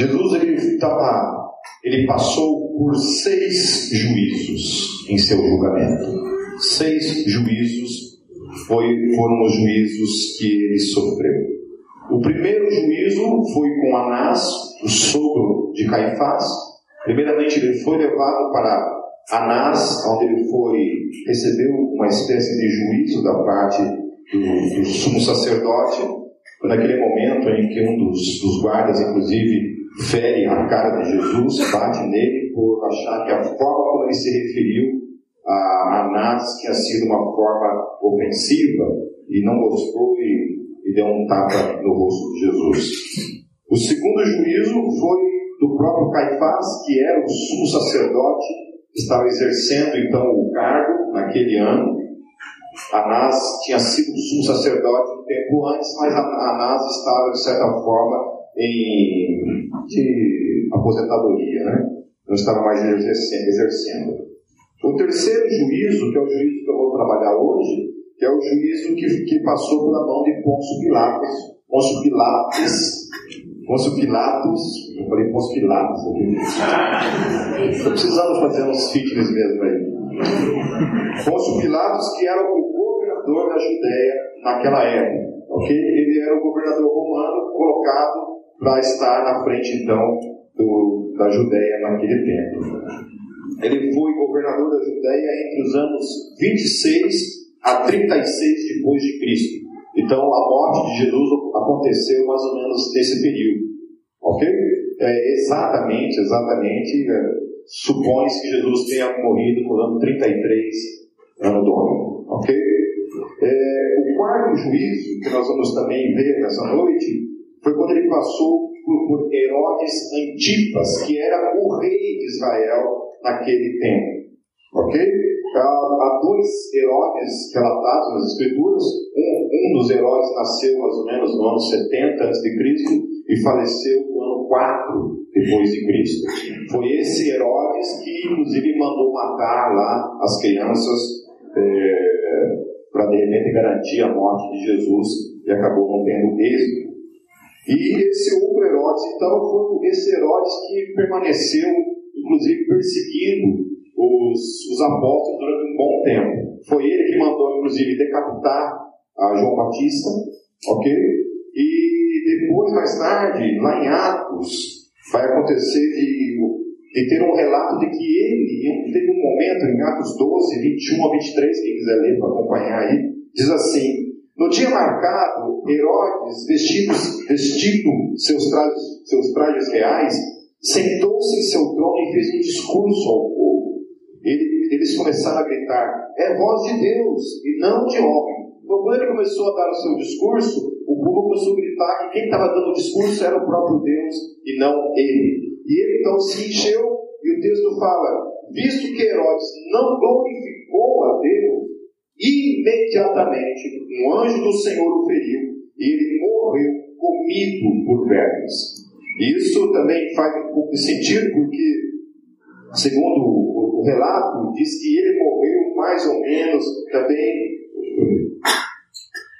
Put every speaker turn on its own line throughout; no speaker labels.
Jesus ele, tava, ele passou por seis juízos em seu julgamento. Seis juízos foi, foram os juízos que ele sofreu. O primeiro juízo foi com Anás, o sogro de Caifás. Primeiramente, ele foi levado para Anás, onde ele foi recebeu uma espécie de juízo da parte do, do sumo sacerdote. Foi naquele momento em que um dos, dos guardas, inclusive, fere a cara de Jesus, bate nele por achar que a forma como ele se referiu a Anás tinha sido uma forma ofensiva e não gostou e, e deu um tapa no rosto de Jesus. O segundo juízo foi do próprio Caifás, que era o sumo sacerdote, estava exercendo então o cargo naquele ano. Anás tinha sido sumo sacerdote um tempo antes, mas Anás estava, de certa forma, em de aposentadoria, né? não estava mais exercendo. O terceiro juízo, que é o juízo que eu vou trabalhar hoje, que é o juízo que, que passou pela mão de Pôncio Pilatos. Pôncio Pilatos, Pôncio Pilatos, eu falei Pôncio Pilatos aqui. Precisando fazer uns fitness mesmo aí. Pôncio Pilatos, que era o governador da Judéia naquela época. ok? Ele era o governador romano colocado para estar na frente, então, do, da Judéia naquele tempo. Ele foi governador da Judéia entre os anos 26 a 36 depois de Cristo. Então a morte de Jesus aconteceu mais ou menos nesse período. Ok? É, exatamente, exatamente. É, Supõe-se que Jesus tenha morrido no ano 33, ano do homem. Ok? É, o quarto juízo, que nós vamos também ver nessa noite, foi quando ele passou por, Herodes Antipas, que era o rei de Israel naquele tempo. Ok? Há dois Herodes relatados nas Escrituras. Um, um dos Herodes nasceu mais ou menos no ano 70 a.C. e faleceu no ano 4 depois de Cristo. Foi esse Herodes que, inclusive, mandou matar lá as crianças é, para, de repente, garantir a morte de Jesus e acabou não tendo êxito. E esse outro Herodes, então, foi esse Herodes que permaneceu inclusive perseguindo os, os apóstolos durante um bom tempo. Foi ele que mandou, inclusive, decapitar a João Batista, ok? E depois, mais tarde, lá em Atos, vai acontecer de, de ter um relato de que ele, teve um momento em Atos 12, 21 a 23, quem quiser ler para acompanhar aí, diz assim: No dia marcado, Herodes, vestido, vestido seus, trajes, seus trajes reais, sentou-se em seu trono e fez um discurso ao povo. Ele, eles começaram a gritar: É voz de Deus e não de homem. Então, quando ele começou a dar o seu discurso, o povo começou a gritar que quem estava dando o discurso era o próprio Deus e não ele. E ele então se encheu, e o texto fala: Visto que Herodes não glorificou a Deus, imediatamente um anjo do Senhor o feriu e ele morreu comido por vermes. Isso também faz um pouco de sentido, porque, segundo o, relato, diz que ele morreu mais ou menos também.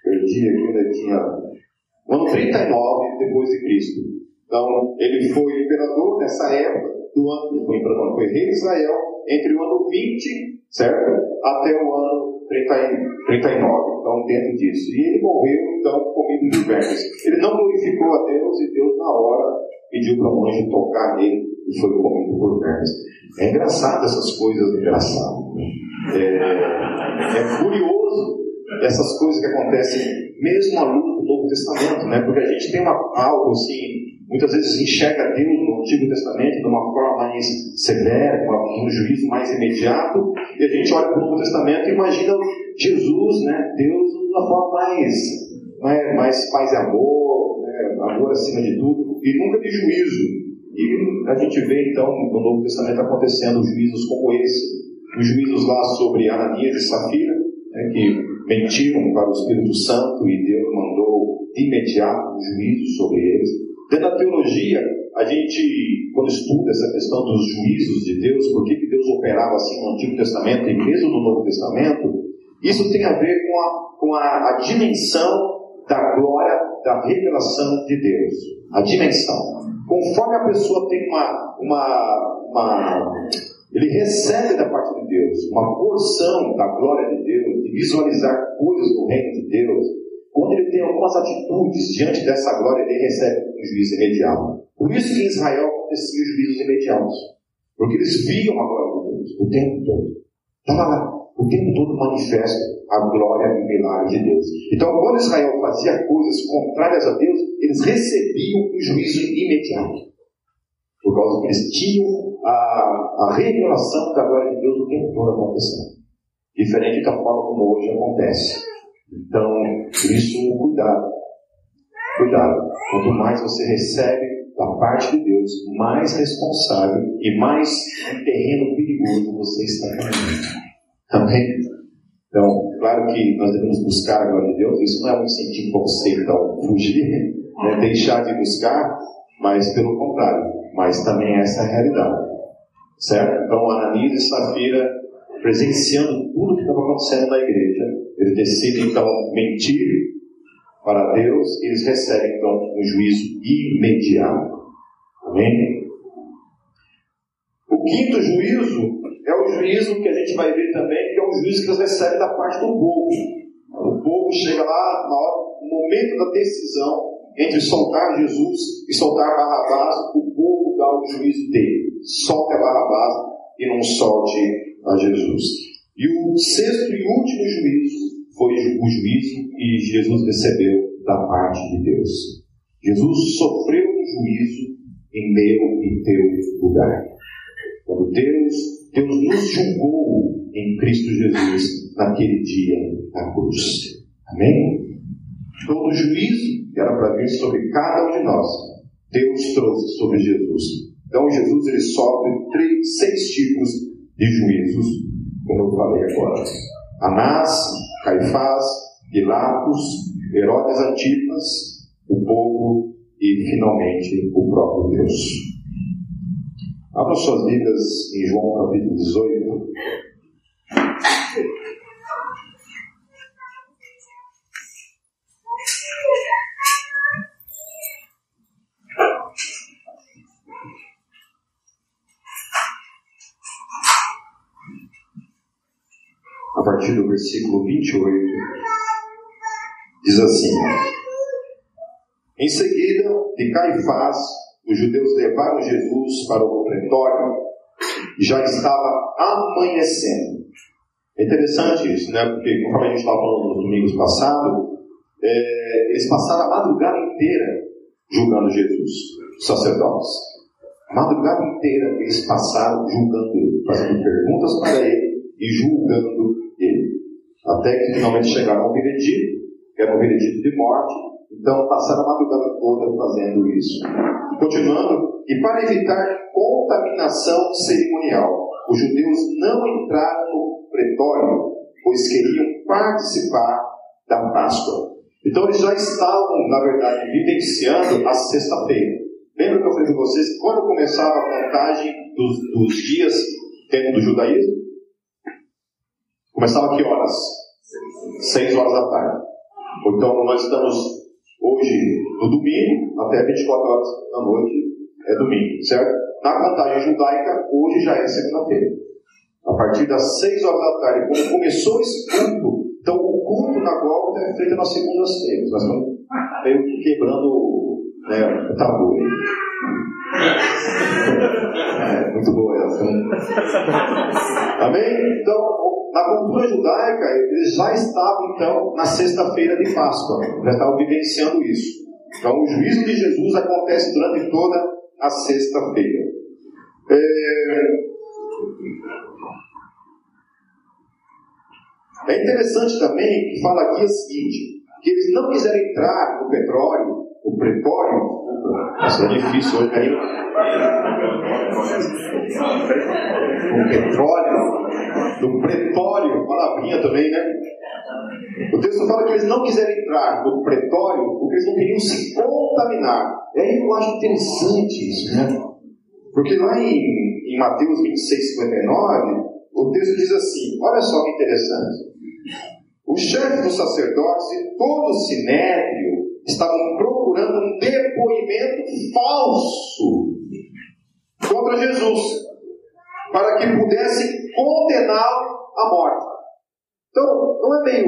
Perdi aqui onde tinha. No ano 39 depois de Cristo. Então, ele foi imperador nessa época do ano, foi imperador, foi rei de Israel entre o ano 20, certo? Até o ano 30, 39. Então, dentro disso. E ele morreu, então, comido de vermes. Ele não glorificou a Deus e Deus, na hora, pediu para um anjo tocar nele e foi comido por vermes. É engraçado essas coisas, engraçado. É, é curioso essas coisas que acontecem mesmo à luz do Novo Testamento, né? Porque a gente tem uma, algo assim, muitas vezes enxerga Deus no Antigo Testamento de uma forma mais severa, com um juízo mais imediato, e a gente olha para o Novo Testamento e imagina Jesus, né? Deus de uma forma mais, mais, mais paz e amor, né? amor acima de tudo e nunca de juízo. E a gente vê então no Novo Testamento acontecendo juízos como esse, os juízos lá sobre Ananias e Safira, né, que mentiram para o Espírito Santo e Deus mandou de imediato juízo sobre eles. Dentro da teologia, a gente, quando estuda essa questão dos juízos de Deus, por que, Deus operava assim no Antigo Testamento e mesmo no Novo Testamento, isso tem a ver com a, com a, a dimensão da glória da revelação de Deus. A dimensão. Conforme a pessoa tem uma, uma, uma ele recebe da parte de Deus uma porção da glória de Deus, de visualizar coisas do reino de Deus. Quando ele tem algumas atitudes diante dessa glória, ele recebe um juízo imediato. Por isso que em Israel acontecia juízos imediatos. Porque eles viam a glória de Deus o tempo todo. Estava lá, o tempo todo manifesta a glória e o milagre de Deus. Então, quando Israel fazia coisas contrárias a Deus, eles recebiam um juízo imediato. Por causa que eles tinham a, a revelação da glória de Deus o tempo todo acontecendo. Diferente da forma como hoje acontece. Então, por isso, cuidado. Cuidado. Quanto mais você recebe da parte de Deus, mais responsável e mais terreno perigoso você está caminhando. Amém? Então, claro que nós devemos buscar a glória de Deus, isso não é um incentivo para você então fugir, né, deixar de buscar, mas pelo contrário, mas também essa é a realidade. Certo? Então, Ananias e Safira, presenciando tudo que estava acontecendo na igreja, eles decidem então mentir para Deus eles recebem então um juízo imediato. Amém? O quinto juízo é o juízo que a gente vai ver também, que é o juízo que eles recebem da parte do povo. O povo chega lá no momento da decisão entre soltar Jesus e soltar Barrabás, o povo dá o juízo dele. Solte a Barrabás e não solte a Jesus. E o sexto e último juízo foi o juízo que Jesus recebeu da parte de Deus. Jesus sofreu um juízo em meu e teu lugar. Quando Deus, Deus nos julgou em Cristo Jesus naquele dia na cruz. Amém? Todo juízo que era para vir sobre cada um de nós, Deus trouxe sobre Jesus. Então Jesus ele sofre três, seis tipos de juízos, como eu falei agora. Anás, Caifás, Pilatos, Herodes Antipas, o povo e finalmente o próprio Deus. Abra suas Bíblias em João capítulo 18. Partir do versículo 28, diz assim: Em seguida, de Caifás, os judeus levaram Jesus para o pretório e já estava amanhecendo. É interessante isso, né? Porque, como a gente estava falando nos domingos passados, é, eles passaram a madrugada inteira julgando Jesus, os sacerdotes. A madrugada inteira eles passaram julgando ele, fazendo perguntas para ele e julgando. Até que finalmente chegaram ao veredito, que era um veredito de morte, então passaram a madrugada toda fazendo isso. Continuando, e para evitar contaminação cerimonial, os judeus não entraram no pretório, pois queriam participar da Páscoa. Então eles já estavam, na verdade, vivenciando a sexta-feira. Lembra que eu falei para vocês quando começava a contagem dos, dos dias dentro do judaísmo? Começava que horas? Seis horas da tarde. Então nós estamos hoje no domingo, até 24 horas da noite é domingo, certo? Na contagem judaica, hoje já é segunda-feira. A partir das 6 horas da tarde, quando começou esse culto, então o culto na Gólgota é feito nas segundas-feiras. Nós estamos meio quebrando né, o tabu aí. É, muito boa essa. Amém? Então, na cultura judaica, eles já estavam, então, na sexta-feira de Páscoa, já estavam vivenciando isso. Então, o juízo de Jesus acontece durante toda a sexta-feira. É... é interessante também que fala aqui o seguinte, que eles não quiseram entrar no petróleo, o pretório, isso é difícil hoje, aí. O petróleo, do pretório, palavrinha também, né? O texto fala que eles não quiseram entrar no pretório porque eles não queriam se contaminar. E aí eu acho interessante isso, né? Porque lá em, em Mateus 26, 59, o texto diz assim: olha só que interessante. O chefe dos sacerdotes e todo o sinédrio estavam procurando um depoimento falso contra Jesus, para que pudessem condená-lo à morte. Então, não é meio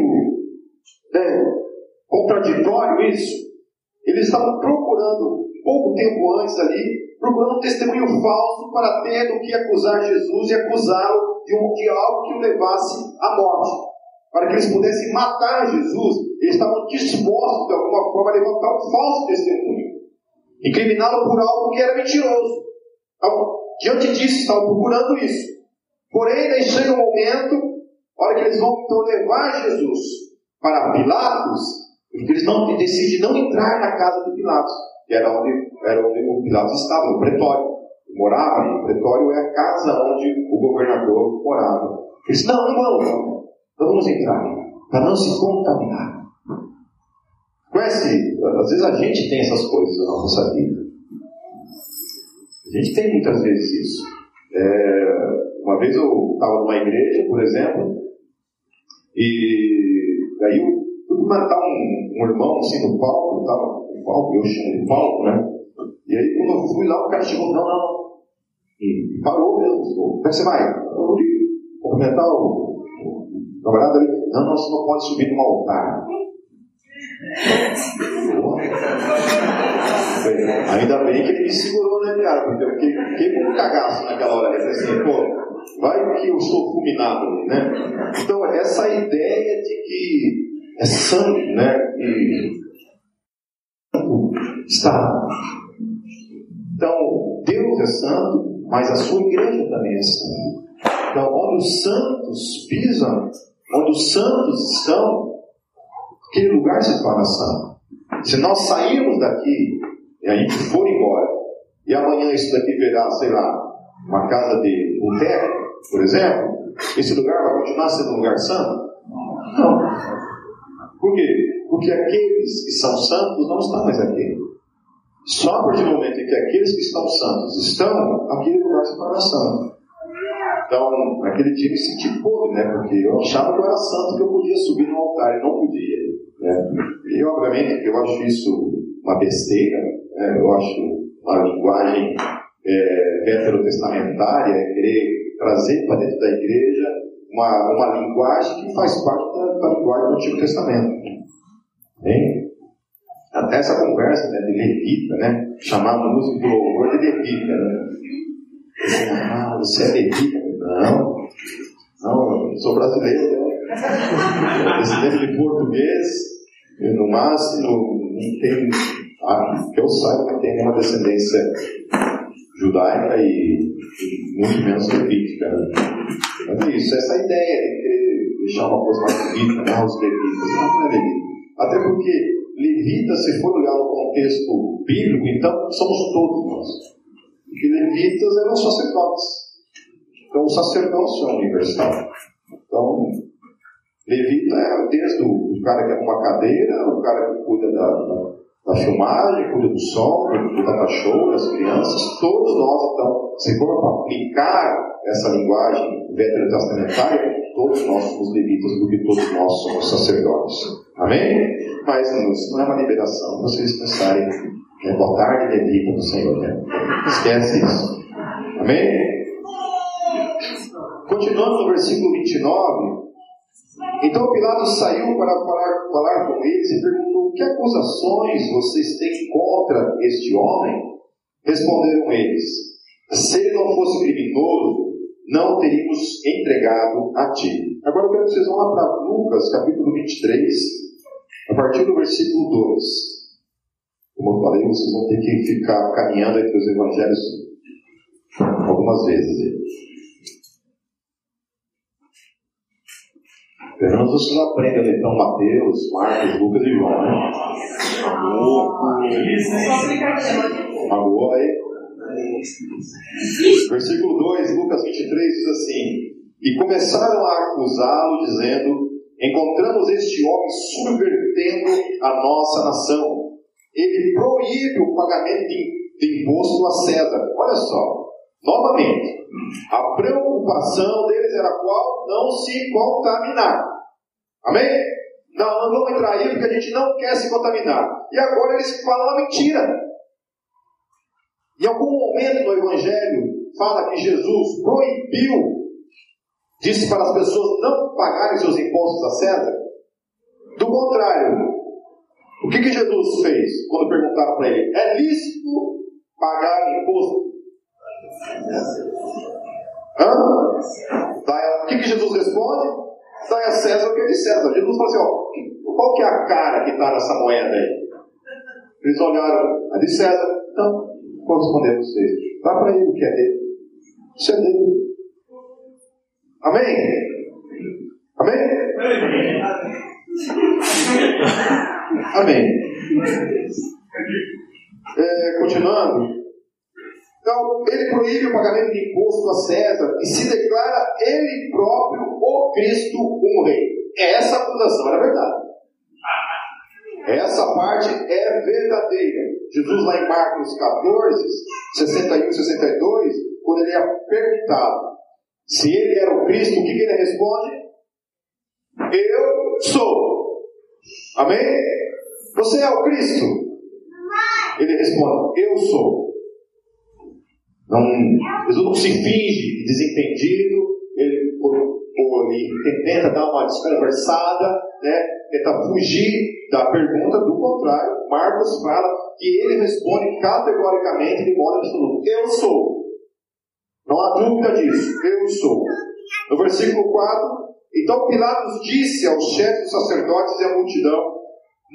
né, contraditório isso? Eles estavam procurando, pouco tempo antes ali, procurando um testemunho falso para ter do que acusar Jesus e acusá-lo de, um, de algo que o levasse à morte. Para que eles pudessem matar Jesus, eles estavam dispostos, de alguma forma, a levantar um falso testemunho, incriminá-lo por algo que era mentiroso. Então, diante disso, estavam procurando isso. Porém, daí chega um momento, a hora que eles vão então levar Jesus para Pilatos, eles não, decidem não entrar na casa de Pilatos, que era onde, era onde o Pilatos estava, no pretório. Morava ali. O pretório é a casa onde o governador morava. Eles não, não vamos. Não vamos entrar, para não se contaminar. Conhece? Às vezes a gente tem essas coisas na nossa vida. A gente tem muitas vezes isso. É, uma vez eu estava numa igreja, por exemplo, e aí eu fui matar um, um irmão assim no palco, estava no palco, eu chamo de palco, né? E aí quando eu fui lá, o cara chegou, não, não, e parou mesmo. Como é você vai? Eu vou cumprimentar o, o camarada ali. Não, não, você não pode subir num altar. Ainda bem que ele me segurou, né, cara? Porque eu fiquei, fiquei com um cagaço naquela hora. Eu assim, pô, vai que eu sou fulminado ali, né? Então, essa ideia de que é santo, né? E está. Então, Deus é santo, mas a sua igreja também é santa. Então, onde os santos pisam, onde os santos estão, aquele lugar se torna santo. Se nós sairmos daqui e a gente for embora, e amanhã isso daqui verá, sei lá, uma casa de boteco, por exemplo, esse lugar vai continuar sendo um lugar santo? Não. Por quê? Porque aqueles que são santos não estão mais aqui. Só a partir do momento em que aqueles que estão santos estão, aquele lugar se torna santo. Então, naquele dia eu me senti podre, né? Porque eu achava que eu era santo, que eu podia subir no altar e não podia. Né? E, obviamente, eu acho isso uma besteira, né? eu acho uma linguagem é, veterotestamentária, é querer trazer para dentro da igreja uma, uma linguagem que faz parte da, da linguagem do Antigo Testamento. Hein? Até essa conversa né, de levita, né? chamar a música do louvor de levita. Né? Ah, você é levita? Não, não, eu sou brasileiro, né? descendente de português, no máximo não tem, ah, que eu saiba, não tem nenhuma descendência judaica e, muito menos levítica. Né? Mas é isso, essa ideia de querer deixar uma coisa mais bonita, né, os levitas, não, não é levita. Até porque levita, se for olhar no contexto bíblico, então somos todos nós. Porque levitas eram sacerdotes. Então, o sacerdócio é universal. Então, levita é desde o, cara que arruma a cadeira, o cara que cuida da, da, da filmagem, cuida do som, do data show, das crianças, todos nós, então, se for aplicar essa linguagem veterotestamentária, todos nós somos levitas, porque todos nós somos sacerdotes. Amém? Mas isso não é uma liberação, vocês pensarem, é botar de levita do Senhor, né? Esquece isso. Amém? Continuando no versículo 29, então Pilatos saiu para falar, falar com eles e perguntou: Que acusações vocês têm contra este homem? Responderam eles: Se ele não fosse criminoso, não teríamos entregado a ti. Agora eu quero que vocês vão lá para Lucas, capítulo 23, a partir do versículo 2. Como eu falei, vocês vão ter que ficar caminhando entre os evangelhos algumas vezes. Pelo menos vocês aprendem então Mateus, Marcos, Lucas e João, né? Boa aí. Versículo 2, Lucas 23 diz assim: E começaram a acusá-lo, dizendo: Encontramos este homem subvertendo a nossa nação. Ele proíbe o pagamento de imposto a César. Olha só, novamente, a preocupação deles era qual? Não se contaminar. Amém? Não, não vamos entrar aí porque a gente não quer se contaminar. E agora eles falam a mentira. Em algum momento no Evangelho, fala que Jesus proibiu, disse para as pessoas não pagarem seus impostos a César? Do contrário, o que, que Jesus fez quando perguntaram para ele? É lícito pagar imposto? Hã? O que, que Jesus responde? Dai a César o que é de César. Jesus falou assim: ó, qual que é a cara que está nessa moeda aí? Eles olharam, a de César. Então, vou responder vocês. Dá para ele o que é dele. Isso é dele. Amém? Amém? Amém. É, continuando. Então, ele proíbe o pagamento de imposto a César e se declara ele próprio o Cristo um rei. Essa acusação era verdade. Essa parte é verdadeira. Jesus, lá em Marcos 14, 61 e 62, quando ele é perguntado se ele era o Cristo, o que, que ele responde? Eu sou. Amém? Você é o Cristo? Ele responde: Eu sou. Não, Jesus não se finge desentendido, ele, ele tenta dar uma desconversada, né? tenta fugir da pergunta, do contrário, Marcos fala que ele responde categoricamente, de modo absoluto: Eu sou. Não há dúvida disso, eu sou. No versículo 4, então Pilatos disse aos chefes dos sacerdotes e à multidão: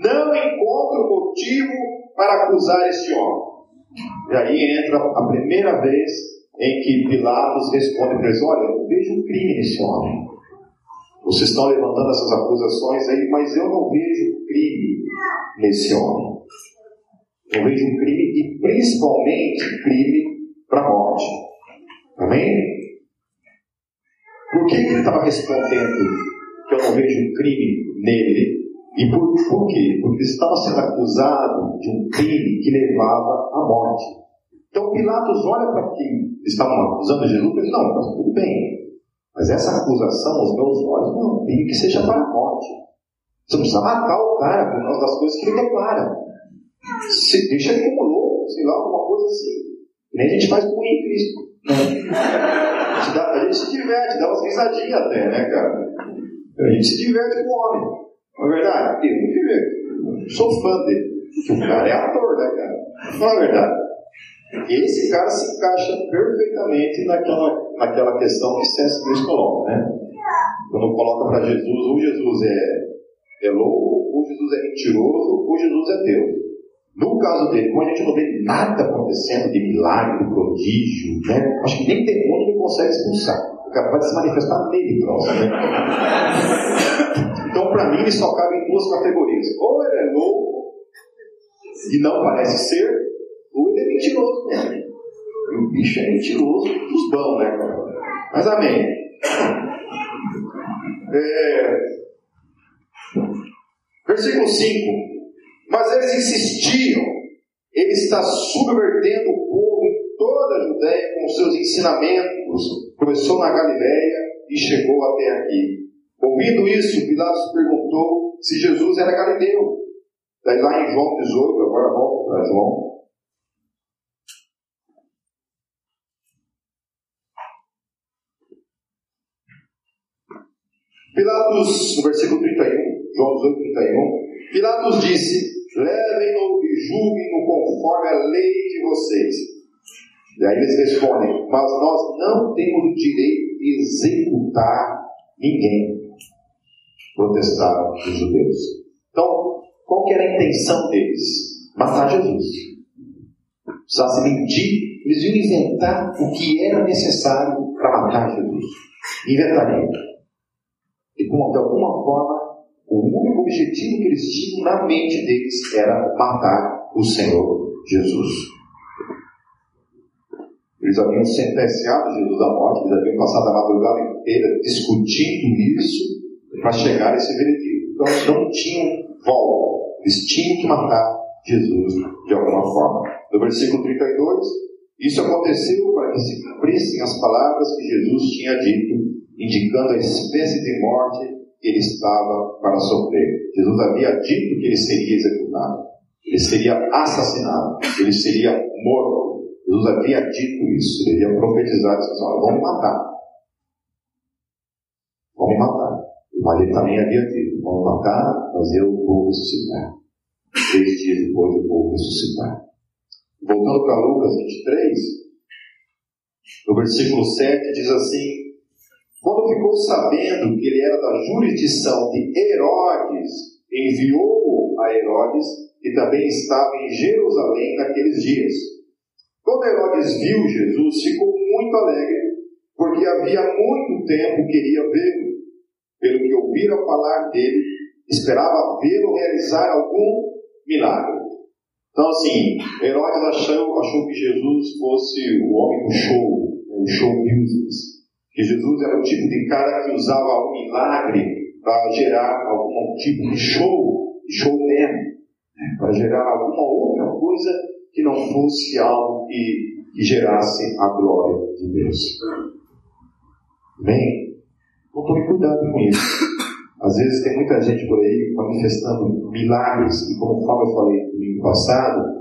Não encontro motivo para acusar este homem. E aí entra a primeira vez em que Pilatos responde para eles: Olha, eu vejo um crime nesse homem. Vocês estão levantando essas acusações aí, mas eu não vejo crime nesse homem. Eu vejo um crime e principalmente crime para morte. Amém? Por que ele estava respondendo que eu não vejo um crime nele? E por, por quê? Porque estava sendo acusado de um crime que levava à morte. Então Pilatos olha para quem estavam acusando Jesus e diz: Não, mas tudo bem. Mas essa acusação aos meus olhos não é um crime que seja para a morte. Você não precisa matar o cara por causa das coisas que ele declara. Se deixa ele como louco, sei lá, alguma coisa assim. Que nem a gente faz com o Cristo. A gente, a gente se diverte, dá umas risadinhas até, né, cara? A gente se diverte com o homem. Não é verdade? Eu. Sou fã dele. O cara é ator, né, cara? Não é verdade? Esse cara se encaixa perfeitamente naquela, naquela questão que C.S. Lewis coloca, né? Quando coloca para Jesus, ou Jesus é, é louco, ou Jesus é mentiroso, ou Jesus é Deus. No caso dele, como a gente não vê nada acontecendo de milagre, de prodígio, né? acho que nem demônio ele consegue expulsar. O cara pode se manifestar nele próximo. Né? Então, para mim, ele só cabe em duas categorias. Ou ele é louco e não parece ser, ou ele é mentiroso mesmo. E o bicho é mentiroso dos bons, né? Mas amém. É... Versículo 5. Mas eles insistiam, ele está subvertendo o povo em toda a Judéia com seus ensinamentos. Começou na Galiléia e chegou até aqui. Ouvindo isso, Pilatos perguntou se Jesus era galileu. Daí lá em João 18, agora volto para João. Pilatos, no versículo 31, João 18, 31, Pilatos disse: levem-no e julguem-no conforme a lei de vocês. E aí eles respondem, mas nós não temos o direito de executar ninguém. Protestaram os judeus. Então, qual que era a intenção deles? Matar Jesus. Precisasse mentir, eles iam inventar o que era necessário para matar Jesus. Inventariam. E com, de alguma forma o único objetivo que eles tinham na mente deles era matar o Senhor Jesus. Eles haviam sentenciado Jesus à morte, eles haviam passado a madrugada inteira discutindo isso para chegar a esse veredito. Então eles não tinham volta, eles tinham que matar Jesus de alguma forma. No versículo 32, isso aconteceu para que se cumprissem as palavras que Jesus tinha dito, indicando a espécie de morte que ele estava para sofrer. Jesus havia dito que ele seria executado, ele seria assassinado, ele seria morto. Jesus havia dito isso, ele havia profetizado. Vão me matar. Vão me matar. Mas ele também havia dito: vão matar, mas eu vou ressuscitar. Três dias depois eu vou ressuscitar. Voltando para Lucas 23, no versículo 7 diz assim: quando ficou sabendo que ele era da jurisdição de Herodes, enviou-o a Herodes, que também estava em Jerusalém naqueles dias. Quando Herodes viu Jesus, ficou muito alegre, porque havia muito tempo queria vê-lo. Ouvira falar dele, esperava vê-lo realizar algum milagre. Então, assim, Herodes achou, achou que Jesus fosse o homem do show, né, o show business que Jesus era o tipo de cara que usava um milagre para gerar algum tipo de show, showman, né? para gerar alguma outra coisa que não fosse algo que, que gerasse a glória de Deus. Amém? Então tome cuidado com isso. Às vezes tem muita gente por aí manifestando milagres, e como eu falei no domingo passado,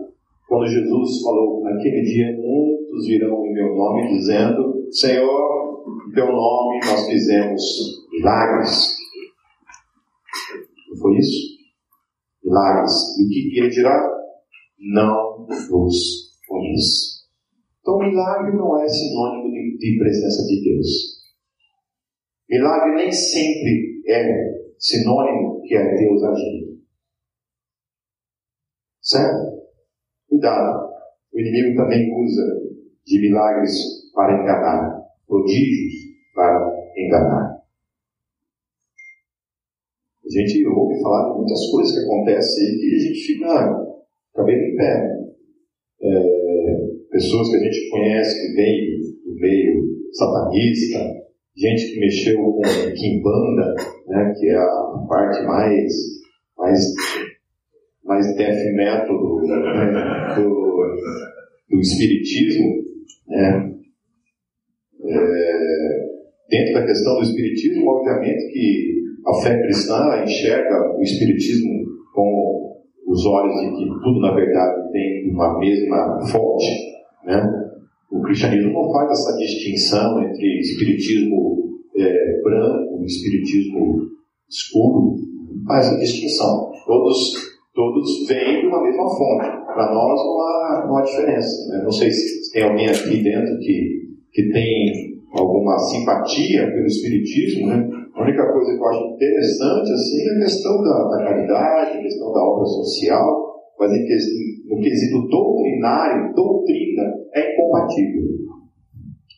quando Jesus falou, naquele dia muitos virão em meu nome dizendo, Senhor, em teu nome nós fizemos milagres. Não foi isso? Milagres. E o que ele dirá? Não vos conheço. Então, milagre não é sinônimo de, de presença de Deus. Milagre nem sempre é sinônimo que é Deus agindo. Certo? Cuidado. O inimigo também usa de milagres para enganar prodígios para enganar. A gente ouve falar de muitas coisas que acontecem que a gente fica cabelo em pé. É, pessoas que a gente conhece que vêm do meio satanista, gente que mexeu com Kimbanda, né, que é a parte mais, mais, mais death do, né, do, do espiritismo, né, é, dentro da questão do Espiritismo, obviamente que a fé cristã enxerga o Espiritismo com os olhos de que tudo, na verdade, tem uma mesma fonte. Né? Cristianismo não faz essa distinção entre espiritismo é, branco e espiritismo escuro. Faz essa distinção. Todos, todos vêm de uma mesma fonte. Para nós não há, não há diferença. Né? Não sei se tem alguém aqui dentro que que tem alguma simpatia pelo Espiritismo, né? A única coisa que eu acho interessante assim, é a questão da, da caridade, a questão da obra social, mas em, no quesito doutrinário, doutrina incompatível.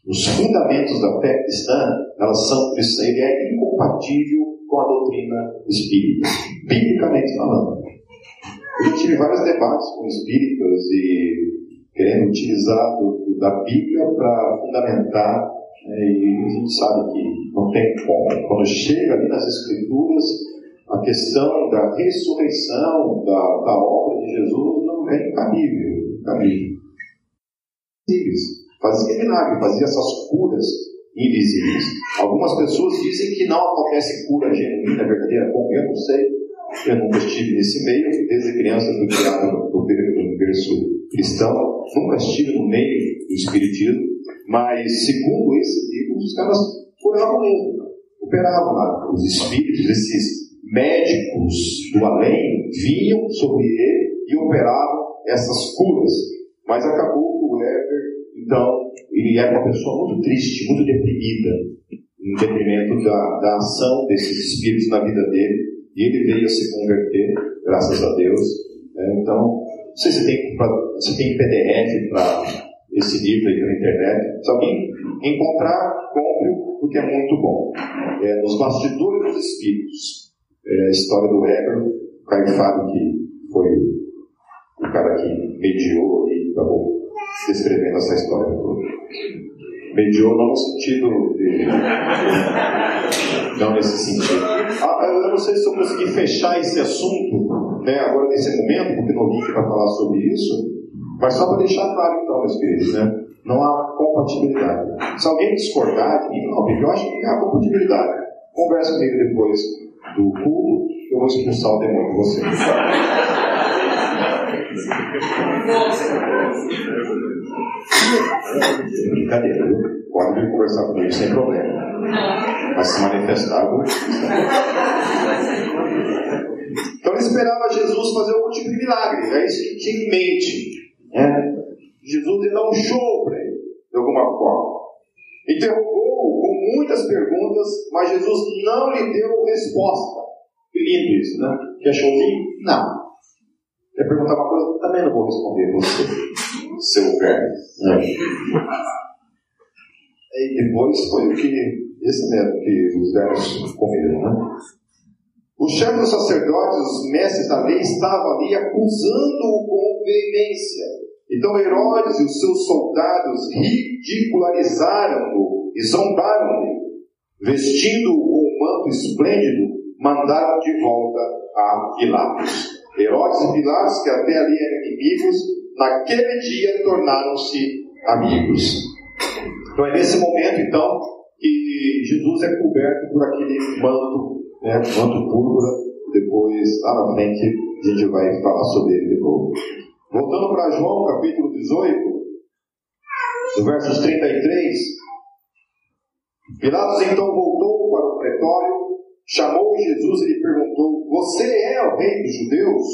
Os fundamentos da fé cristã, elas são, ele é incompatível com a doutrina espírita, biblicamente falando. Eu tive vários debates com espíritas e querendo utilizar do, do, da Bíblia para fundamentar, né, e a gente sabe que não tem como. Quando chega ali nas Escrituras, a questão da ressurreição, da, da obra de Jesus, não é incabível. Incabível. Fazia milagre, fazia essas curas invisíveis. Algumas pessoas dizem que não acontece cura genuína, verdadeira. Bom, eu não sei, eu nunca estive nesse meio, desde criança fui criado no, berço cristão, nunca estive no meio do espiritismo, mas segundo esse livro, os caras curavam mesmo, operavam lá. Os espíritos, esses médicos do além, vinham sobre ele e operavam essas curas. Mas acabou que o Weber, então, ele era uma pessoa muito triste, muito deprimida, em detrimento da, da ação desses espíritos na vida dele, e ele veio a se converter, graças a Deus. É, então, não sei se tem, se tem PDF para esse livro aí na internet. Se alguém encontrar, compre, porque é muito bom. É, Nos Bastidores dos Espíritos. É a história do Weber, Caio Fábio, que foi o cara que mediou e acabou descrevendo essa história toda. Mediou não no sentido de. Não nesse sentido. Ah, eu não sei se eu consegui fechar esse assunto né, agora nesse momento, porque no link vai falar sobre isso, mas só para deixar claro então, meus queridos, né? Não há compatibilidade. Se alguém discordar de mim, não, eu acho que há compatibilidade. Conversa comigo depois do culto, eu vou expulsar o demônio de você. Brincadeira, viu? Pode vir conversar comigo sem problema. Mas se manifestar, eu Então ele esperava Jesus fazer algum tipo de milagre. É isso que tinha em mente. Né? Jesus ia dar um show para ele, de alguma forma. Interrogou com muitas perguntas, mas Jesus não lhe deu resposta. Que lindo isso, né? Quer showzinho? Não. Quer perguntar uma coisa? Também não vou responder você, seu. Né? E depois foi o que, esse mesmo que os velhos comeram, né? Os chefes dos sacerdotes, os mestres da lei, estavam ali acusando-o com veemência. Então Herodes e os seus soldados ridicularizaram-no e zombaram dele. Vestindo-o com um manto esplêndido, mandaram de volta a Pilatos. Herodes e Pilatos, que até ali eram inimigos, naquele dia tornaram-se amigos. Então é nesse momento, então, que Jesus é coberto por aquele manto, né, manto púrpura. Depois, lá na frente, a gente vai falar sobre ele de novo. Voltando para João, capítulo 18, no versos 33. Pilatos então voltou para o pretório, chamou Jesus e lhe perguntou: Você é o rei dos judeus?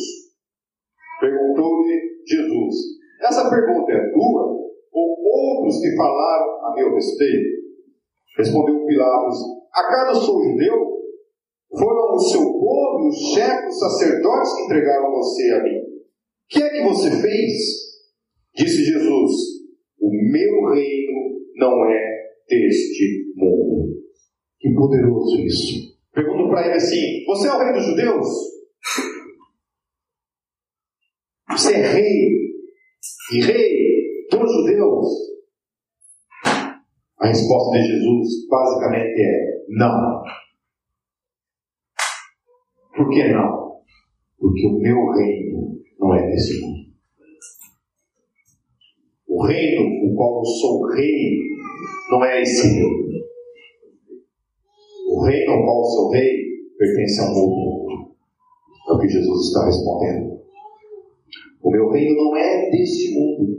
Perguntou-lhe Jesus: Essa pergunta é tua ou outros que falaram a meu respeito? Respondeu Pilatos: Acaso sou judeu? Foram o seu povo e os chefes sacerdotes que entregaram você a mim. O que é que você fez? Disse Jesus: O meu reino não é deste mundo. Que poderoso isso. Pergunto para ele assim: Você é o rei dos judeus? Você é rei e rei dos judeus? A resposta de Jesus basicamente é: Não. Por que não? Porque o meu reino não é desse mundo. O reino o qual eu sou rei não é esse reino. Reino ao qual sou rei pertence a um outro. É o que Jesus está respondendo. O meu reino não é deste mundo.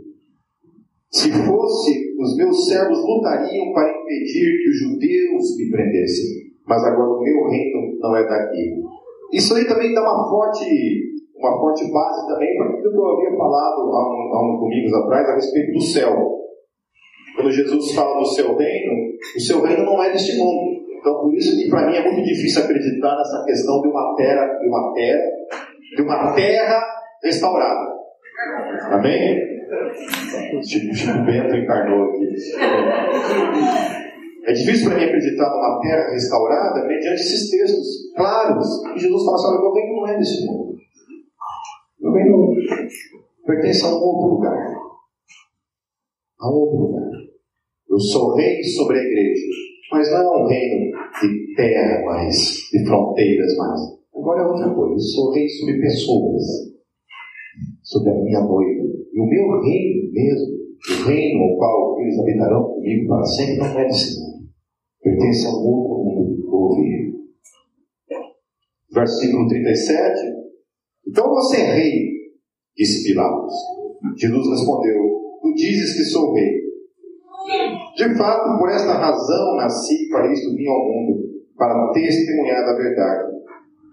Se fosse, os meus servos lutariam para impedir que os judeus me prendessem. Mas agora o meu reino não é daqui. Isso aí também dá uma forte uma forte base também para aquilo que eu havia falado há, um, há uns domingos atrás a respeito do céu. Quando Jesus fala do seu reino, o seu reino não é deste mundo. Então, por isso que para mim é muito difícil acreditar nessa questão de uma terra, de uma terra, de uma terra restaurada. Amém? Chico, Chico Bento encarnou aqui. É difícil para mim acreditar numa terra restaurada mediante esses textos claros. E Jesus fala assim: meu reino não é desse mundo. Meu reino pertence a um outro lugar. A um outro lugar. Eu sou rei sobre a igreja, mas não é um reino de terra mais, de fronteiras mais. Agora é outra coisa. Eu sou rei sobre pessoas, sobre a minha noiva. E o meu reino mesmo, o reino ao qual eles habitarão comigo para sempre, não é desse mundo. Pertence a um outro mundo ouvir. Versículo 37. Então você é rei, disse Pilatos. Jesus respondeu: Tu dizes que sou rei. De fato, por esta razão nasci para isto vim ao mundo, para testemunhar da verdade.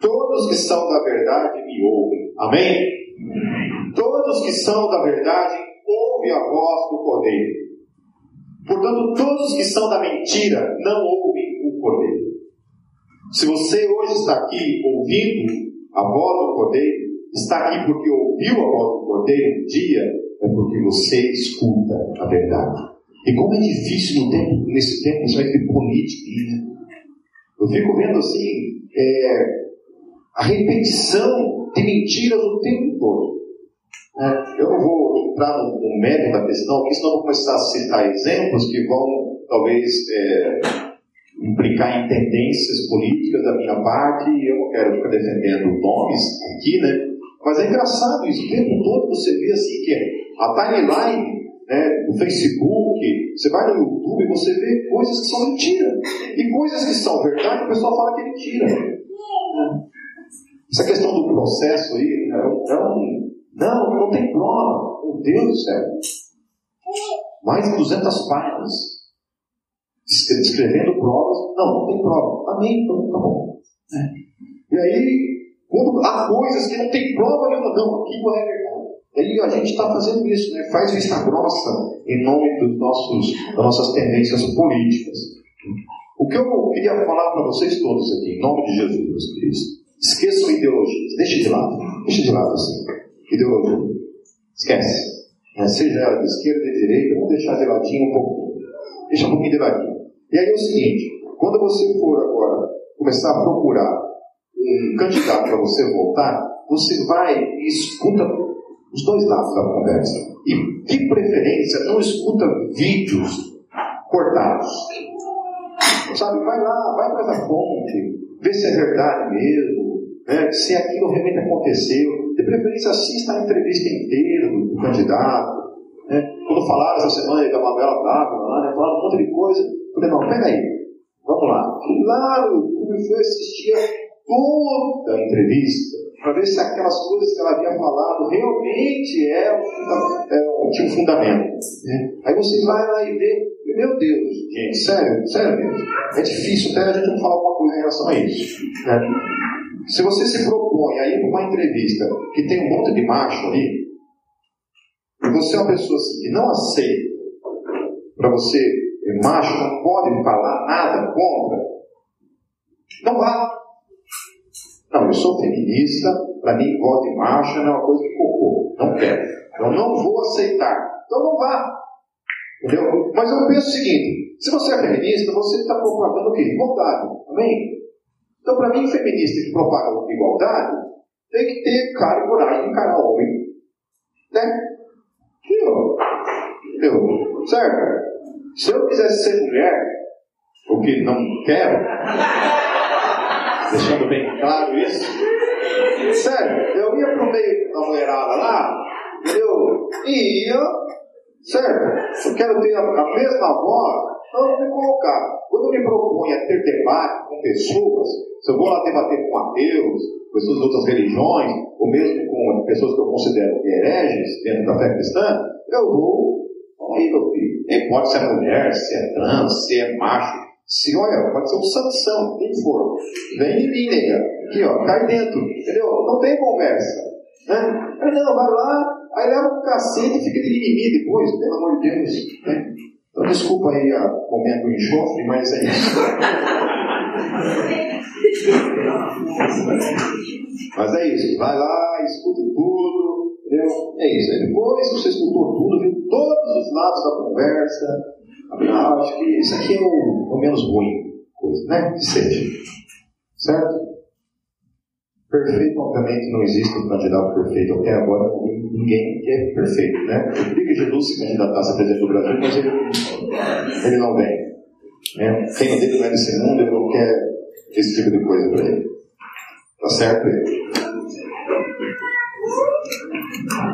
Todos que são da verdade me ouvem. Amém? Todos que são da verdade ouvem a voz do Cordeiro. Portanto, todos que são da mentira não ouvem o Cordeiro. Se você hoje está aqui ouvindo a voz do Cordeiro, está aqui porque ouviu a voz do Cordeiro um dia, é porque você escuta a verdade. E como é difícil no tempo, nesse tempo, ter política, né? Eu fico vendo assim, é, a repetição de mentiras o tempo todo. É, eu não vou entrar no, no mérito da questão porque senão vou começar a citar exemplos que vão, talvez, é, implicar em tendências políticas da minha parte, e eu não quero ficar defendendo nomes aqui, né? Mas é engraçado isso, o tempo todo você vê assim que a timeline né, do Facebook, você vai no YouTube você vê coisas que são mentira. E coisas que são verdade, o pessoal fala que é mentira. Essa questão do processo aí um não, não tem prova. Meu Deus do céu. Mais de 200 páginas escrevendo provas. Não, não tem prova. Amém, então tá bom. E aí, quando há coisas que não tem prova nenhuma, não, aquilo é verdade. Aí a gente está fazendo isso, né? faz vista grossa em nome dos nossos, das nossas tendências políticas. O que eu queria falar para vocês todos aqui, em nome de Jesus, queridos, esqueçam ideologias, deixe de lado, deixe de lado assim, ideologia, esquece. É, seja de esquerda de direita, vamos deixar de ladinho um pouquinho, deixa um pouquinho de ladinho. E aí é o seguinte, quando você for agora começar a procurar um candidato para você votar, você vai e escuta os dois lados da conversa. E, de preferência, não escuta vídeos cortados. Sabe, vai lá, vai atrás da fonte, vê se é verdade mesmo, né, se aquilo realmente aconteceu. De preferência, assista a entrevista inteira do, candidato. Né. Quando falaram essa semana da Manuela Dávila, lá, né, falaram um monte de coisa. Eu falei, não, peraí, vamos lá. Claro, o foi assistir toda a entrevista para ver se aquelas coisas que ela havia falado realmente é, é, um fundamento. Né? Aí você vai lá e vê, meu Deus, gente, sério, sério mesmo. É difícil até a gente não falar alguma coisa em relação a isso. Né? Se você se propõe a ir para uma entrevista que tem um monte de macho ali, e você é uma pessoa assim, que não aceita, para você, macho não pode falar nada contra, não vá. Não, eu sou feminista, para mim voto em marcha não é uma coisa que cocô. Não quero. Eu não vou aceitar. Então não vá. Entendeu? Mas eu penso o seguinte: se você é feminista, você está propagando o quê? Igualdade. Amém? Então, para mim, feminista que propaga igualdade tem que ter cara e coragem de encarar homem. Né? Entendeu? Certo? Se eu quisesse ser mulher, o que não quero, deixando bem claro isso. Sério, eu ia pro meio da mulherada lá, eu ia, certo? Eu quero ter a, a mesma voz, não me colocar. Quando eu me proponho a ter debate com pessoas, se eu vou lá debater com ateus, pessoas de outras religiões, ou mesmo com pessoas que eu considero hereges dentro da fé cristã, eu vou, aí meu filho, nem pode ser mulher, se é trans, se é macho, se olha, pode ser um Sansão, quem for. Vem em mim, nega. Aqui, ó, cai dentro. Entendeu? Não tem conversa. Né? Aí não, vai lá, aí leva um cacete e fica de mimimi depois, pelo amor de Deus. Né? Então desculpa aí o momento enxofre, mas é isso. mas é isso, vai lá, escuta tudo, entendeu? É isso. Aí depois você escutou tudo, viu todos os lados da conversa, ah, acho que isso aqui é o, o menos ruim, coisa, né? Que seja. Certo? Perfeito, obviamente, não existe um candidato perfeito até agora, ninguém é perfeito, né? Queria que Jesus se candidatasse a presidente do Brasil, mas ele, ele não vem. Né? O reino dele não é desse mundo, ele não quer esse tipo de coisa para ele. Tá certo?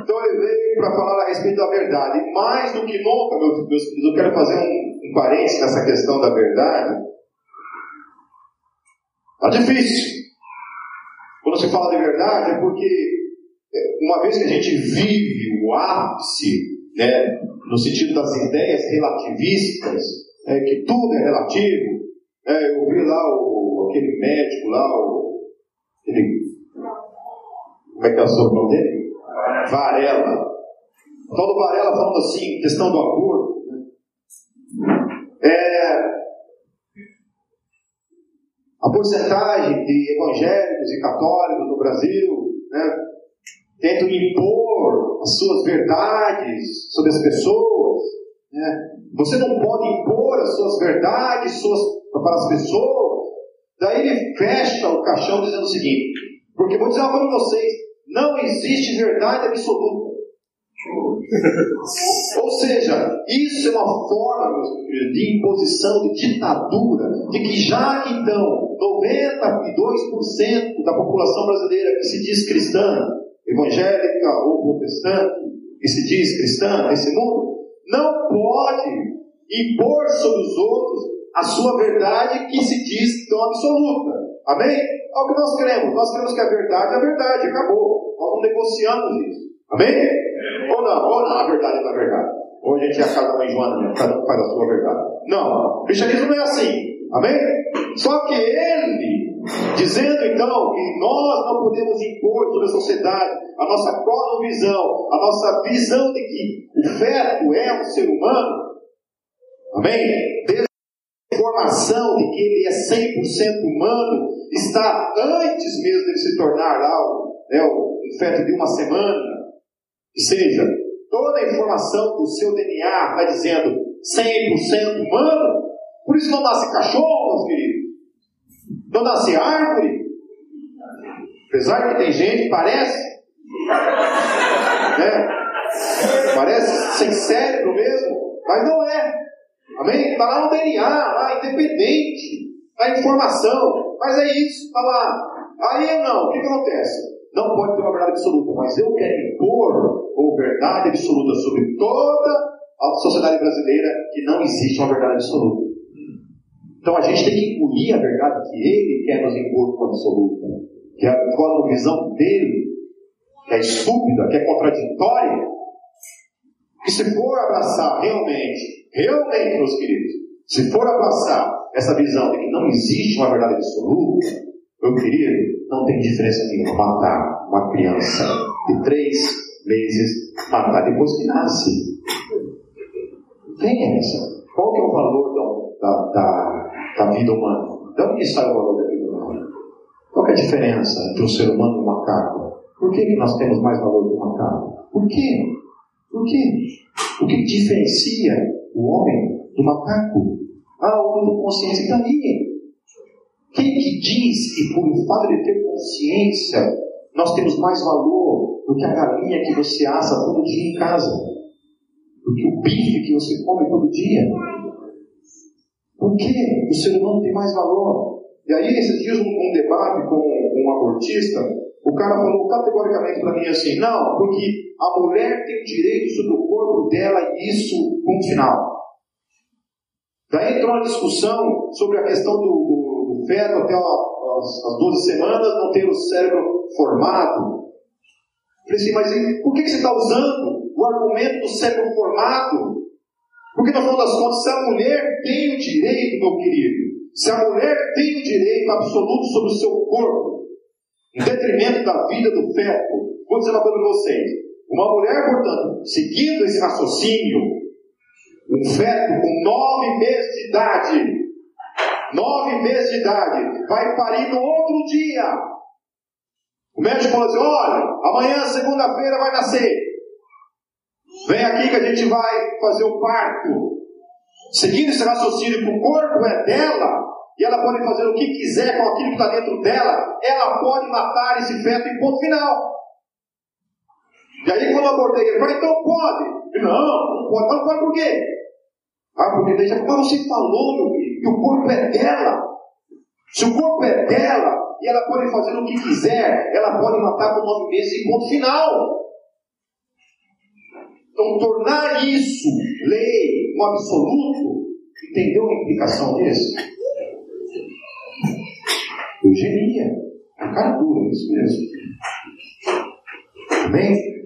Então ele veio para falar a respeito da verdade. Mais do que nunca, meus, meus queridos, eu quero fazer um, um parênteses nessa questão da verdade. Está difícil. Quando se fala de verdade é porque é, uma vez que a gente vive o ápice, né, no sentido das ideias relativistas, é, que tudo é relativo, é, eu vi lá o, aquele médico lá, o, aquele, como é que é o sobrenome dele? Varela. O tal do Varela falando assim, questão do aborto. Né? É, a porcentagem de evangélicos e católicos no Brasil né, tentam impor as suas verdades sobre as pessoas. Né? Você não pode impor as suas verdades suas, para as pessoas. Daí ele fecha o caixão dizendo o seguinte: porque vou dizer uma coisa para vocês, não existe verdade absoluta. Ou seja, isso é uma forma, meus de imposição, de ditadura, de que já que então 92% da população brasileira que se diz cristã, evangélica ou protestante, que se diz cristã nesse mundo, não pode impor sobre os outros a sua verdade que se diz tão absoluta. Amém? É o que nós queremos. Nós queremos que a verdade é a verdade, acabou. Nós não negociamos isso. Amém? Ou não, ou não, a verdade é a verdade. Ou a gente é a casa da mãe Joana cada um faz a sua verdade. Não, o cristianismo não é assim. Amém? Só que ele, dizendo então que nós não podemos impor sobre a sociedade a nossa visão, a nossa visão de que o feto é um ser humano, amém? Informação de que ele é 100% humano, está antes mesmo de se tornar algo, né, um feto de uma semana, que seja, toda a informação do seu DNA vai dizendo 100% humano, por isso não nasce cachorro, meus queridos. Não nasce árvore. Apesar que tem gente parece. Né? Parece sem cérebro mesmo, mas não é. Amém? Está lá no DNA, lá, independente da informação. Mas é isso, está lá. Aí não, o que, que acontece? Não pode ter uma verdade absoluta, mas eu quero impor ou verdade absoluta sobre toda a sociedade brasileira que não existe uma verdade absoluta. Então a gente tem que engolir a verdade que ele quer nos impor como absoluta, que é a visão dele, que é estúpida, que é contraditória. E se for abraçar realmente, realmente, meus queridos, se for abraçar essa visão de que não existe uma verdade absoluta, meu querido, não tem diferença nenhuma matar uma criança de três meses, matar depois que nasce. Tem essa. Qual que é o valor da, da, da vida humana. De onde sai o valor da vida humana? Qual é a diferença entre o ser humano e o macaco? Por que, que nós temos mais valor do macaco? Por quê? Por quê? O que diferencia o homem do macaco? Ah, o homem tem consciência está ali. Quem que diz que por o fato de ter consciência nós temos mais valor do que a galinha que você assa todo dia em casa? Do que o bife que você come todo dia? Por que o ser humano tem mais valor? E aí, esses dias, um, um debate com um abortista, o cara falou categoricamente para mim assim: não, porque a mulher tem direito sobre o corpo dela e isso, ponto final. Daí entrou uma discussão sobre a questão do, do, do feto até as, as 12 semanas não ter o cérebro formado. Falei assim, mas por que, que você está usando o argumento do cérebro formado porque no final das contas, se a mulher tem o direito, meu querido, se a mulher tem o direito absoluto sobre o seu corpo, em detrimento da vida do feto, vou dizer uma coisa para vocês. Uma mulher, portanto, seguindo esse raciocínio, um feto com nove meses de idade, nove meses de idade, vai parir no outro dia. O médico falou assim: olha, amanhã, segunda-feira, vai nascer. Vem aqui que a gente vai fazer o parto. Seguindo esse raciocínio que o corpo é dela, e ela pode fazer o que quiser com aquilo que está dentro dela, ela pode matar esse feto em ponto final. E aí quando eu abordei ele, falei, então pode. Ele, não, não pode. Mas não pode por quê? Ah, porque deixa, mas você falou, meu filho, que o corpo é dela. Se o corpo é dela, e ela pode fazer o que quiser, ela pode matar por nove meses em ponto final. Então, tornar isso lei, um absoluto, entendeu a implicação disso? Eugenia, a cara dura, isso mesmo. Amém?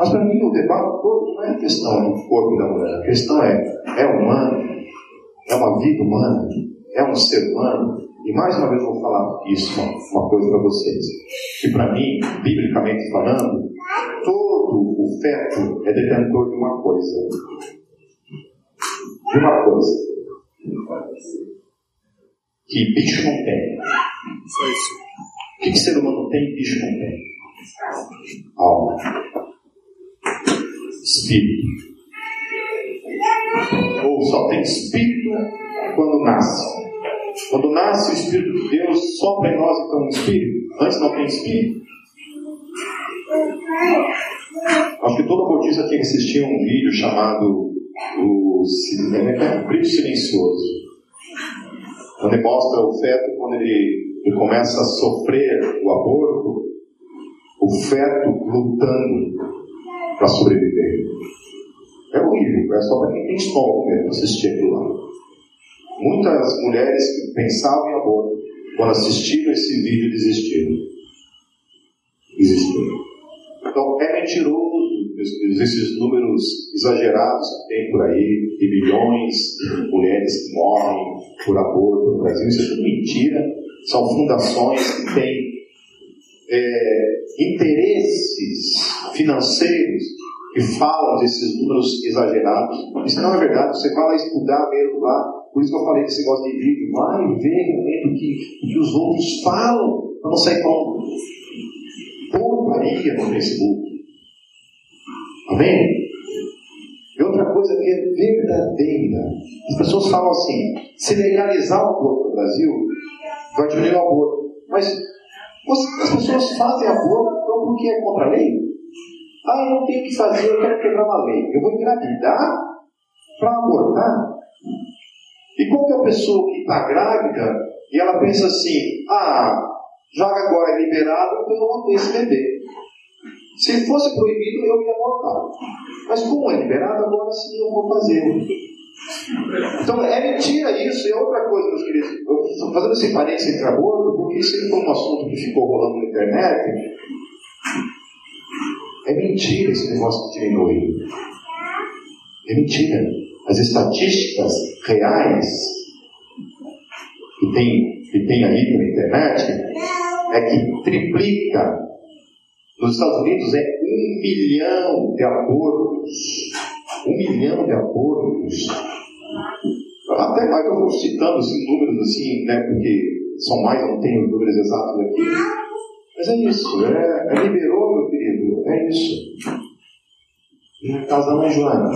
Mas para mim o debate todo não é questão do corpo da mulher, a questão é, é humano, é uma vida humana, é um ser humano. E mais uma vez eu vou falar isso, uma, uma coisa para vocês. Que para mim, biblicamente falando, todo o feto é detentor de uma coisa. De uma coisa. Que bicho não tem. Só isso. O que, que ser humano tem e bicho não tem? Alma. Espírito. Ou só tem espírito quando nasce. Quando nasce o Espírito de Deus, sopra em nós então um espírito. Antes não tem espírito. Acho que todo abortista tem que assistir um vídeo chamado O é Brilho Silencioso. Onde mostra o feto quando ele, ele começa a sofrer o aborto, o feto lutando para sobreviver. É horrível, é só para quem tem estômago mesmo assistir aquilo lá. Muitas mulheres que pensavam em aborto quando assistiram esse vídeo, desistiram. Desistiram. Então, é mentiroso esses números exagerados que tem por aí, de milhões de mulheres que morrem por aborto no Brasil. Isso é tudo mentira. São fundações que têm é, interesses financeiros que falam desses números exagerados. Isso não é verdade. Você vai lá estudar mesmo lá. Por isso que eu falei desse negócio de vídeo. Vai ver realmente o que, que os outros falam. Para não sair com porcaria no Facebook. Amém? E outra coisa que é verdadeira. As pessoas falam assim: se legalizar o aborto no Brasil, vai diminuir o aborto. Mas as pessoas fazem aborto então porque é contra a lei? Ah, eu não tenho o que fazer, eu quero quebrar uma lei. Eu vou engravidar para abortar? E qual que é pessoa que está grávida e ela pensa assim: ah, já agora é liberado, então eu vou ter esse bebê. Se fosse proibido, eu ia abortar. Mas como é liberado, agora sim eu vou fazer. Então é mentira isso, e é outra coisa, meus queridos. Eu estou fazendo esse parênteses entre aborto, porque isso foi um assunto que ficou rolando na internet. É mentira esse negócio de diminui. É mentira. As estatísticas reais que tem, que tem aí na internet é que triplica nos Estados Unidos é um milhão de abortos. Um milhão de abortos. Até mais eu vou citando assim, números assim, né, porque são mais, não tenho os números exatos aqui. Mas é isso, é, é liberou, meu querido, é isso. Na casa da mãe Joana.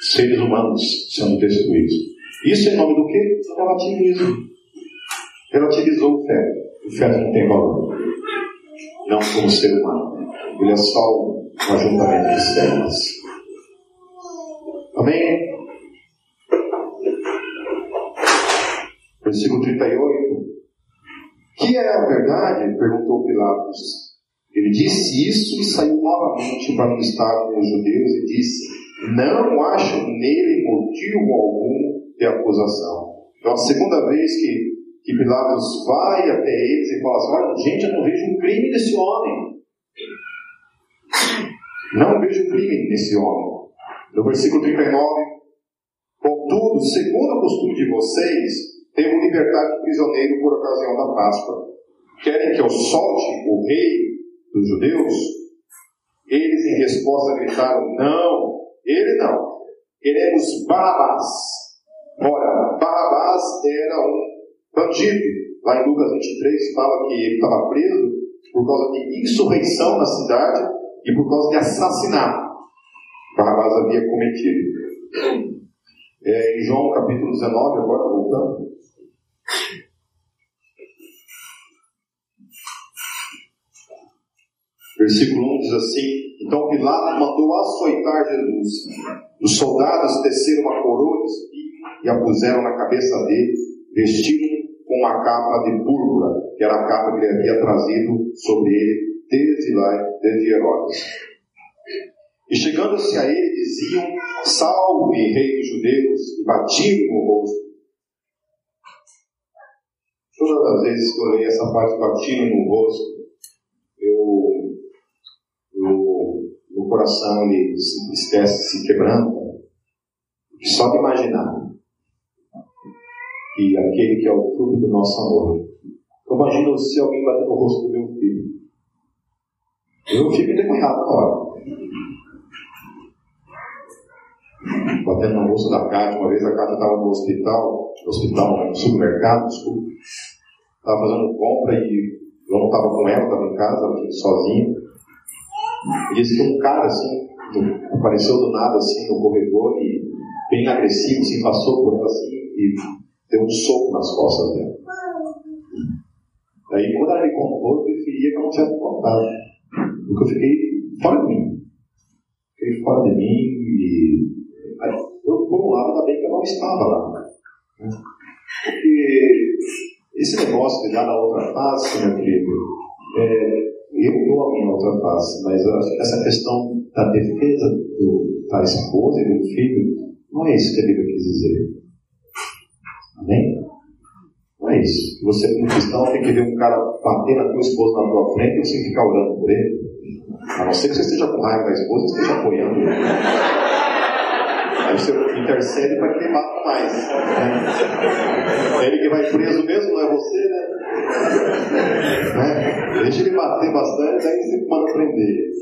Seres humanos sendo destruídos. Isso em nome do quê? Relativismo. Relativizou o feto. O feto não tem valor. Não como ser humano. Ele é só um ajuntamento de células. Amém? Versículo 38. Que é a verdade? Perguntou Pilatos. Ele disse isso e saiu novamente para estar com os judeus e disse: Não acho nele motivo algum de acusação. Então, a segunda vez que que Pilatos vai até eles e fala assim: Olha, gente, eu não vejo um crime nesse homem. Não vejo crime nesse homem. No versículo 39, contudo, segundo o costume de vocês, devo libertar um prisioneiro por ocasião da Páscoa. Querem que eu solte o rei dos judeus? Eles, em resposta, gritaram: Não, ele não. Queremos Barabás. Ora, Barabás era um bandido. Lá em Lucas 23 fala que ele estava preso por causa de insurreição na cidade e por causa de assassinato. Barrabás havia cometido. É, em João capítulo 19, agora voltando. Versículo 1 diz assim: Então Pilatos mandou açoitar Jesus. Os soldados teceram uma coroa de espinho e a puseram na cabeça dele, vestiram com uma capa de púrpura, que era a capa que ele havia trazido sobre ele desde lá, desde Herodes. E chegando-se a ele, diziam: Salve, Rei dos Judeus, e batiam no rosto. Todas as vezes que eu leio essa parte batindo no rosto, eu, eu, meu coração ele se entristece, se quebranta, só de imaginar e aquele que é o fruto do nosso amor. Eu imagino se alguém bater no rosto do meu filho. Eu fico endemoniado na hora. Batendo no rosto da Cátia, uma vez a Cátia estava no hospital, no hospital, no supermercado, desculpa. Estava fazendo compra e eu não estava com ela, estava em casa, ela sozinha. E disse que um cara assim, apareceu do nada assim no corredor e bem agressivo, assim, passou por ela assim e deu um soco nas costas dela. Aí, quando ela me contou, eu preferia que ela não tivesse contado. Porque eu fiquei fora de mim. Fiquei fora de mim e. Eu, por um lado, ainda bem que eu não estava lá. Né? Porque esse negócio de dar na outra face, meu querido, é, eu dou a minha outra face, mas essa questão da defesa do, da esposa e do filho, não é isso que a Bíblia quis dizer. Amém? Não é isso. Você, como cristão, tem que ver um cara bater na tua esposa na tua frente e você ficar orando por ele. A não ser que você esteja com raiva da esposa e esteja apoiando. Aí você intercede para que ele bata mais. Né? Ele que vai preso mesmo, não é você, né? né? Deixa ele bater bastante, aí você manda prender.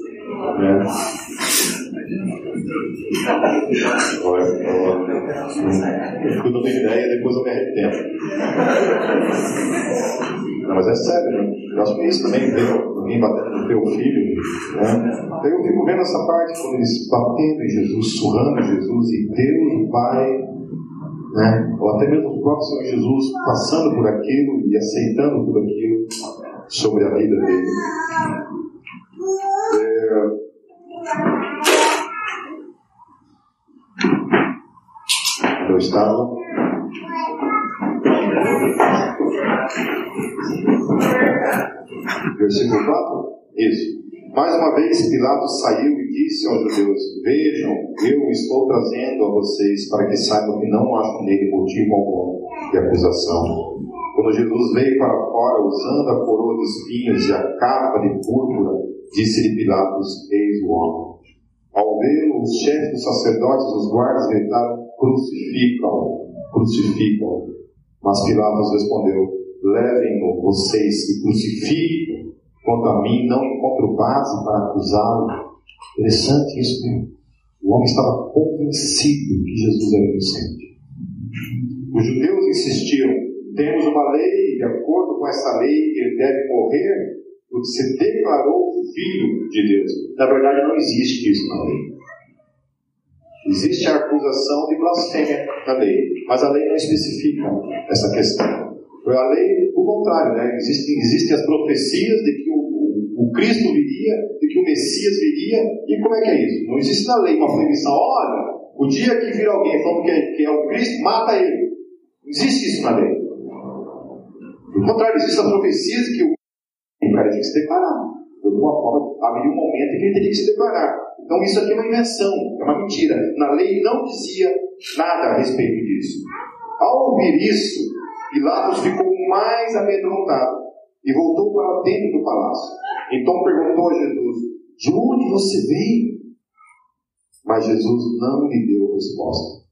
Né? Eu fico dando ideia, depois eu me arrependo. Não, mas é sério, né? eu acho que isso também veio alguém batendo no teu filho. Né? Eu fico vendo essa parte, quando eles batendo em Jesus, surrando Jesus, e Deus, o Pai, né? ou até mesmo o próprio Senhor Jesus passando por aquilo e aceitando tudo aquilo sobre a vida dele. É... Eu estava. Versículo 4? Isso. Mais uma vez, Pilatos saiu e disse aos judeus: Vejam, eu estou trazendo a vocês para que saibam que não acho nele motivo algum de acusação. Quando Jesus veio para fora, usando a coroa de espinhos e a capa de púrpura, disse-lhe Pilatos: Eis o homem. Ao vê-lo, os chefes dos sacerdotes e os guardas gritaram: Crucificam, crucificam. Mas Pilatos respondeu: Levem-no vocês e crucifiquem. Quanto a mim, não encontro base para acusá-lo. Interessante isso, né? O homem estava convencido que Jesus era inocente. Os judeus insistiram: temos uma lei, de acordo com essa lei, ele deve morrer porque se declarou filho de Deus. Na verdade, não existe isso na lei. Existe a acusação de blasfêmia na lei, mas a lei não especifica essa questão. A lei, o contrário, né? existem, existem as profecias de que o, o, o, Cristo viria, de que o Messias viria, e como é que é isso? Não existe na lei uma proibição, olha, o dia que vir alguém falando que é, que é o Cristo, mata ele. Não existe isso na lei. Pelo contrário, existem as profecias que o, o cara tem que se declarar. De alguma forma, haveria um momento em que ele teria que se declarar. Então, isso aqui é uma invenção, é uma mentira. Na lei não dizia nada a respeito disso. Ao ouvir isso, Pilatos ficou mais amedrontado e voltou para dentro do palácio. Então perguntou a Jesus: De onde você veio? Mas Jesus não lhe deu resposta.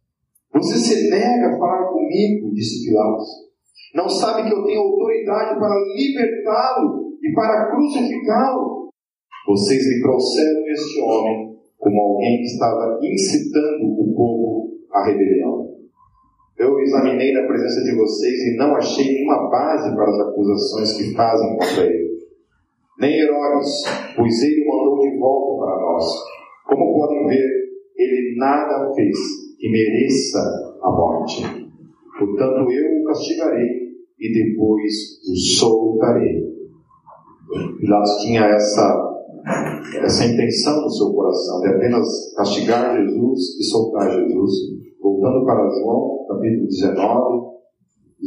Você se nega a falar comigo, disse Pilatos. Não sabe que eu tenho autoridade para libertá-lo e para crucificá-lo. Vocês me trouxeram este homem como alguém que estava incitando o povo à rebelião. Eu examinei na presença de vocês e não achei nenhuma base para as acusações que fazem contra ele. Nem Herodes, pois ele o mandou de volta para nós. Como podem ver, ele nada fez que mereça a morte. Portanto, eu o castigarei e depois o soltarei. Pilatos tinha essa, essa intenção no seu coração de apenas castigar Jesus e soltar Jesus. Voltando para João, capítulo 19,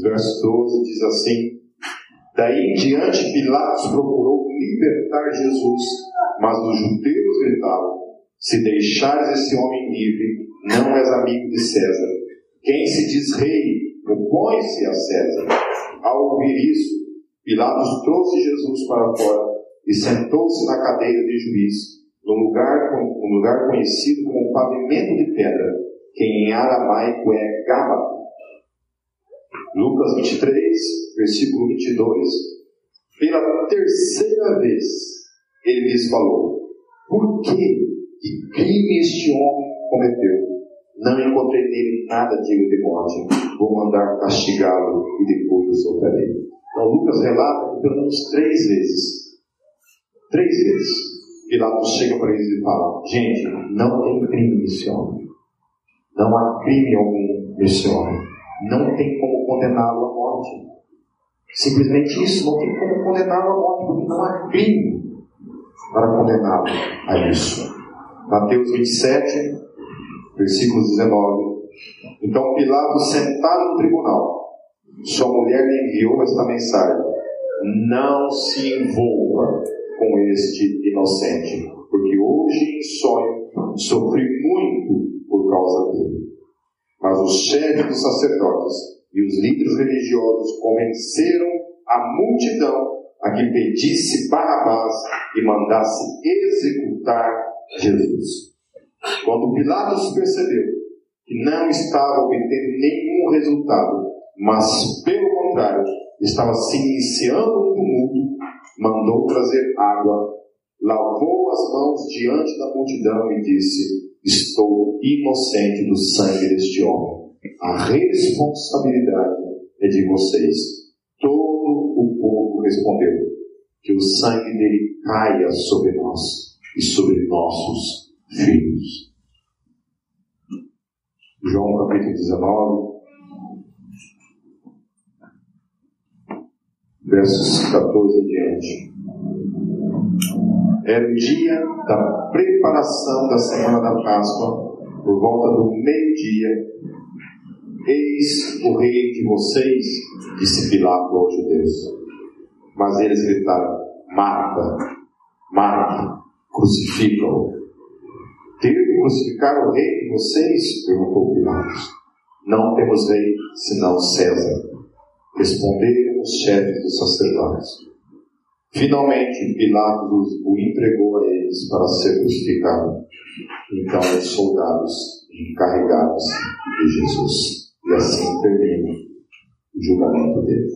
verso 12, diz assim: Daí em diante Pilatos procurou libertar Jesus, mas os judeus gritavam: Se deixares esse homem livre, não és amigo de César. Quem se diz rei, opõe-se a César. Ao ouvir isso, Pilatos trouxe Jesus para fora e sentou-se na cadeira de juiz, num lugar, um lugar conhecido como pavimento de pedra, que em aramaico é Gábata. Lucas 23, versículo 22. Pela terceira vez, ele lhes falou: Por que, que crime este homem cometeu? Não encontrei nele nada digno de morte. Vou mandar castigá-lo e depois o soltarei. Então Lucas relata que pelo menos três vezes, três vezes, Pilatos chega para eles e fala: Gente, não tem crime nesse homem. Não há crime algum nesse homem. Não tem como condená-lo à morte. Simplesmente isso, não tem como condená-lo à morte, porque não há crime para condená-lo a isso. Mateus 27, versículo 19. Então Pilatos, sentado no tribunal, sua mulher lhe enviou esta mensagem: Não se envolva com este inocente, porque hoje em sonho sofri muito causa dele. Mas os chefes dos sacerdotes E os líderes religiosos convenceram a multidão a que pedisse Barrabás e mandasse executar Jesus. Quando Pilatos percebeu que não estava obtendo nenhum resultado, mas, pelo contrário, estava se iniciando um tumulto, mandou trazer água, lavou as mãos diante da multidão e disse: Estou inocente do sangue deste homem. A responsabilidade é de vocês. Todo o povo respondeu: Que o sangue dele caia sobre nós e sobre nossos filhos. João capítulo 19, versos 14 em diante. Era o dia da preparação da semana da Páscoa, por volta do meio-dia. Eis o rei de vocês, disse Pilato aos judeus. Mas eles gritaram: Mata, mata, crucifica-o. Devo crucificar o rei de vocês? perguntou Pilatos. Não temos rei senão César. Responderam os chefes dos sacerdotes. Finalmente, Pilatos o entregou a eles para ser crucificado. Então, os soldados encarregados de Jesus. E assim termina o julgamento dele.